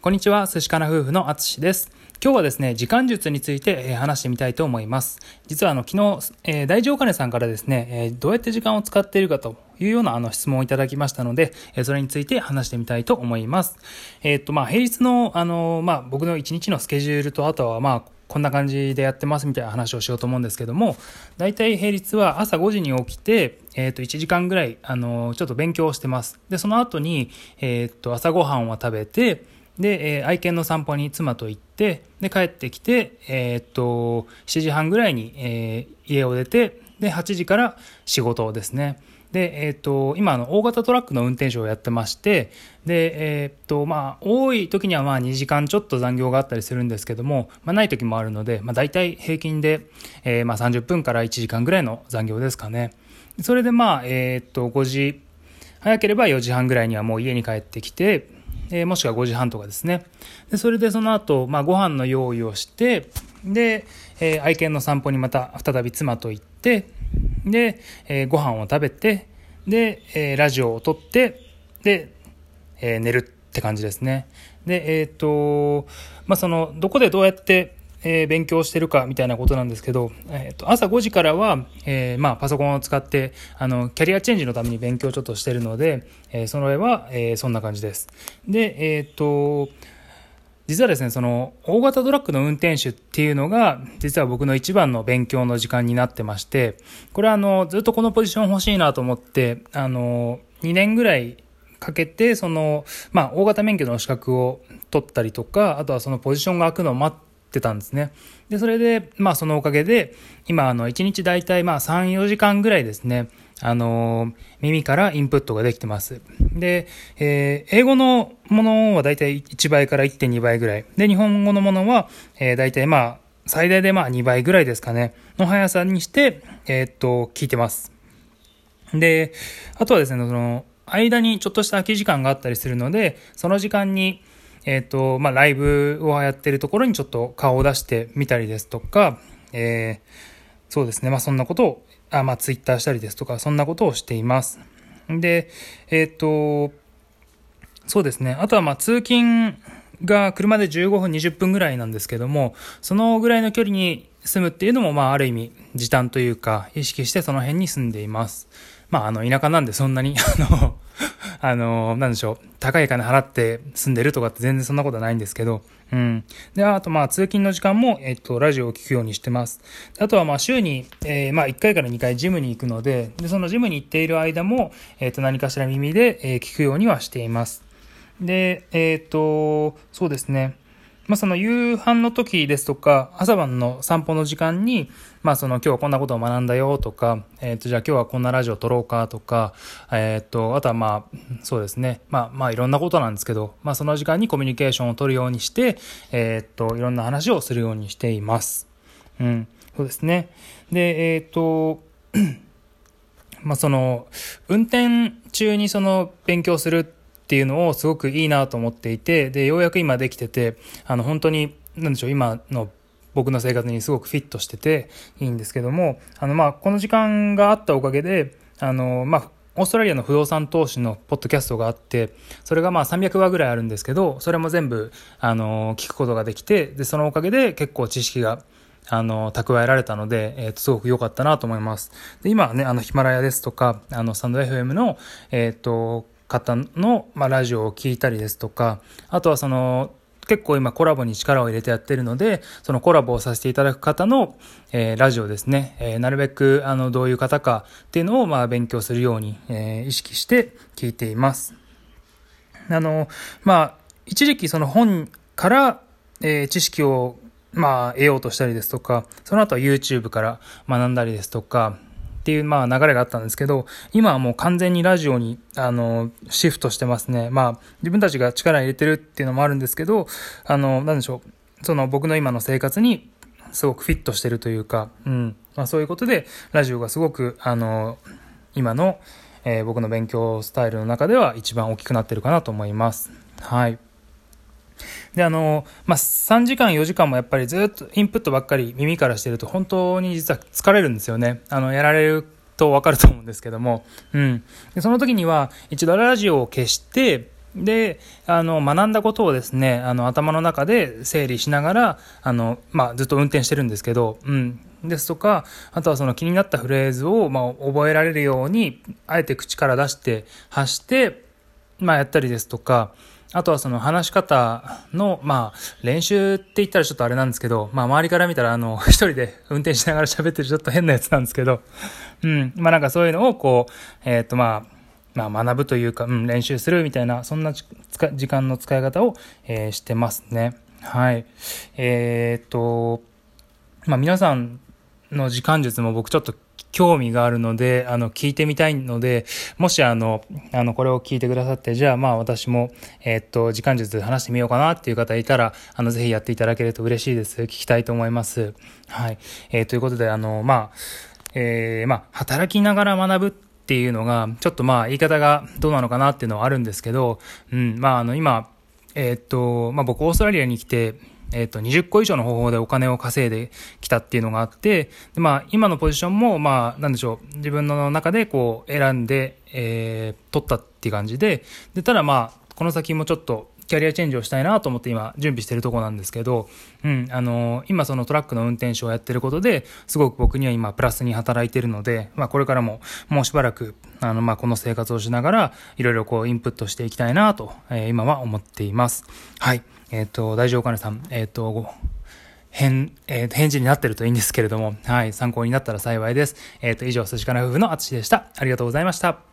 こんにちは、寿司かな夫婦のあつしです。今日はですね、時間術について、話してみたいと思います。実はあの、昨日、えー、大丈夫金さんからですね、えー、どうやって時間を使っているかというようなあの質問をいただきましたので、えー、それについて話してみたいと思います。えっと、まあ、平日の、あの、まあ、僕の一日のスケジュールと、あとはまあ、こんな感じでやってますみたいな話をしようと思うんですけども、大体平日は朝5時に起きて、えっ、ー、と、1時間ぐらい、あの、ちょっと勉強をしてます。で、その後に、えっ、ー、と、朝ごはんを食べて、で、えー、愛犬の散歩に妻と行って、で、帰ってきて、えー、っと、7時半ぐらいに、えー、家を出て、で、8時から仕事ですね。で、えっ、と、今、あの、大型トラックの運転手をやってまして、で、えっ、と、まあ、多い時にはまあ2時間ちょっと残業があったりするんですけども、まあ、ない時もあるので、まあ、大体平均で、えー、まあ30分から1時間ぐらいの残業ですかね。それでまあ、えっ、と、5時、早ければ4時半ぐらいにはもう家に帰ってきて、えー、もしくは5時半とかですね。で、それでその後、まあ、ご飯の用意をして、で、えー、愛犬の散歩にまた再び妻と行って、で、えー、ご飯を食べて、で、えー、ラジオを撮って、で、えー、寝るって感じですね。で、えっ、ー、と、まあ、その、どこでどうやってえー、勉強してるかみたいなことなんですけど、えーと、朝5時からは、えーまあ、パソコンを使ってあのキャリアチェンジのために勉強ちょっとしてるので、えー、その絵は、え、そんな感じです。で、えっ、と実はですね、その大型トラックの運転手っていうのが、実は僕の一番の勉強の時間になってまして、これはあの、ずっとこのポジション欲しいなと思って、あの、2年ぐらいかけて、その、まあ、大型免許の資格を取ったりとか、あとはそのポジションが空くのを待って、ってたんですね。で、それで、まあそのおかげで、今あの1日大体まあ3、4時間ぐらいですね、あの耳からインプットができてます。で、えー、英語のものは大体1倍から1.2倍ぐらい。で、日本語のものは、えー、大体まあ、最大でまあ2倍ぐらいですかね、の速さにして、えー、っと、聞いてます。で、あとはですね、その、間にちょっとした空き時間があったりするので、その時間に、えっ、ー、と、まあ、ライブをやってるところにちょっと顔を出してみたりですとか、えー、そうですね、まあ、そんなことを、あまあ、ツイッターしたりですとか、そんなことをしています。で、えっ、ー、と、そうですね、あとは、ま、通勤が車で15分、20分ぐらいなんですけども、そのぐらいの距離に住むっていうのも、まあ、ある意味、時短というか、意識してその辺に住んでいます。まあ、あの、田舎なんでそんなに、あの、あの、なんでしょう、高い金払って住んでるとかって全然そんなことはないんですけど、うん。で、あとまあ通勤の時間も、えっと、ラジオを聞くようにしてます。あとはまあ週に、えー、まあ1回から2回ジムに行くので、で、そのジムに行っている間も、えっと、何かしら耳で、えー、聞くようにはしています。で、えっと、そうですね。まあ、その夕飯の時ですとか、朝晩の散歩の時間に、まあ、その今日はこんなことを学んだよとか、えっ、ー、と、じゃあ今日はこんなラジオ撮ろうかとか、えっ、ー、と、あとはまあ、そうですね。まあ、まあ、いろんなことなんですけど、まあ、その時間にコミュニケーションを取るようにして、えっ、ー、と、いろんな話をするようにしています。うん。そうですね。で、えっ、と、まあ、その、運転中にその勉強するっていうのをすごくいいなと思っていて、で、ようやく今できてて、あの、本当に、なんでしょう、今の僕の生活にすごくフィットしてていいんですけども、あの、まあ、この時間があったおかげで、あの、まあ、オーストラリアの不動産投資のポッドキャストがあって、それがまあ300話ぐらいあるんですけど、それも全部、あの、聞くことができて、で、そのおかげで結構知識が、あの、蓄えられたので、えっ、ー、と、すごく良かったなと思います。で、今ね、あの、ヒマラヤですとか、あの、スタンド FM の、えっ、ー、と、方の、まあ、ラジオを聞いたりですとか、あとはその、結構今コラボに力を入れてやってるので、そのコラボをさせていただく方の、えー、ラジオですね、えー、なるべくあのどういう方かっていうのをまあ勉強するように、えー、意識して聞いています。あの、まあ、一時期その本から、えー、知識をまあ得ようとしたりですとか、その後は YouTube から学んだりですとか、っていう、まあ、流れがあったんですけど、今はもう完全にラジオに、あの、シフトしてますね。まあ、自分たちが力入れてるっていうのもあるんですけど、あの、なんでしょう。その僕の今の生活にすごくフィットしてるというか、うん。まあ、そういうことで、ラジオがすごく、あの、今の、えー、僕の勉強スタイルの中では一番大きくなってるかなと思います。はい。で、あの、まあ、3時間、4時間もやっぱりずっとインプットばっかり耳からしてると本当に実は疲れるんですよね。あの、やられるとわかると思うんですけども、うん。で、その時には一度ラジオを消して、で、あの、学んだことをですね、あの、頭の中で整理しながら、あの、まあ、ずっと運転してるんですけど、うん。ですとか、あとはその気になったフレーズを、まあ、覚えられるように、あえて口から出して、発して、まあ、やったりですとか、あとはその話し方の、まあ、練習って言ったらちょっとあれなんですけど、まあ、周りから見たら、あの、一人で運転しながら喋ってるちょっと変なやつなんですけど、うん。まあ、なんかそういうのを、こう、えっ、ー、と、まあ、まあ、学ぶというか、うん、練習するみたいな、そんな時間の使い方を、えー、してますね。はい。えー、っと、まあ、皆さんの時間術も僕ちょっと興味があるので、あの、聞いてみたいので、もしあの、あの、これを聞いてくださって、じゃあまあ私も、えー、っと、時間術で話してみようかなっていう方いたら、あの、ぜひやっていただけると嬉しいです。聞きたいと思います。はい。えー、ということで、あの、まあ、えー、まあ、働きながら学ぶっていうのが、ちょっとまあ言い方がどうなのかなっていうのはあるんですけど、うん、まああの今、えー、っと、まあ僕オーストラリアに来て、えっ、と、20個以上の方法でお金を稼いできたっていうのがあって、でまあ、今のポジションも、まあ、なんでしょう、自分の中でこう、選んで、えー、取ったっていう感じで、で、ただまあ、この先もちょっと、キャリアチェンジをしたいなと思って今準備してるとこなんですけど、うん、あのー、今そのトラックの運転手をやってることで、すごく僕には今プラスに働いてるので、まあこれからももうしばらく、あの、まあこの生活をしながら、いろいろこうインプットしていきたいなと、えー、今は思っています。はい。えっ、ー、と、大丈夫かねさん、えっ、と、返、えー、返事になってるといいんですけれども、はい、参考になったら幸いです。えっ、と、以上、筋金夫婦のあつしでした。ありがとうございました。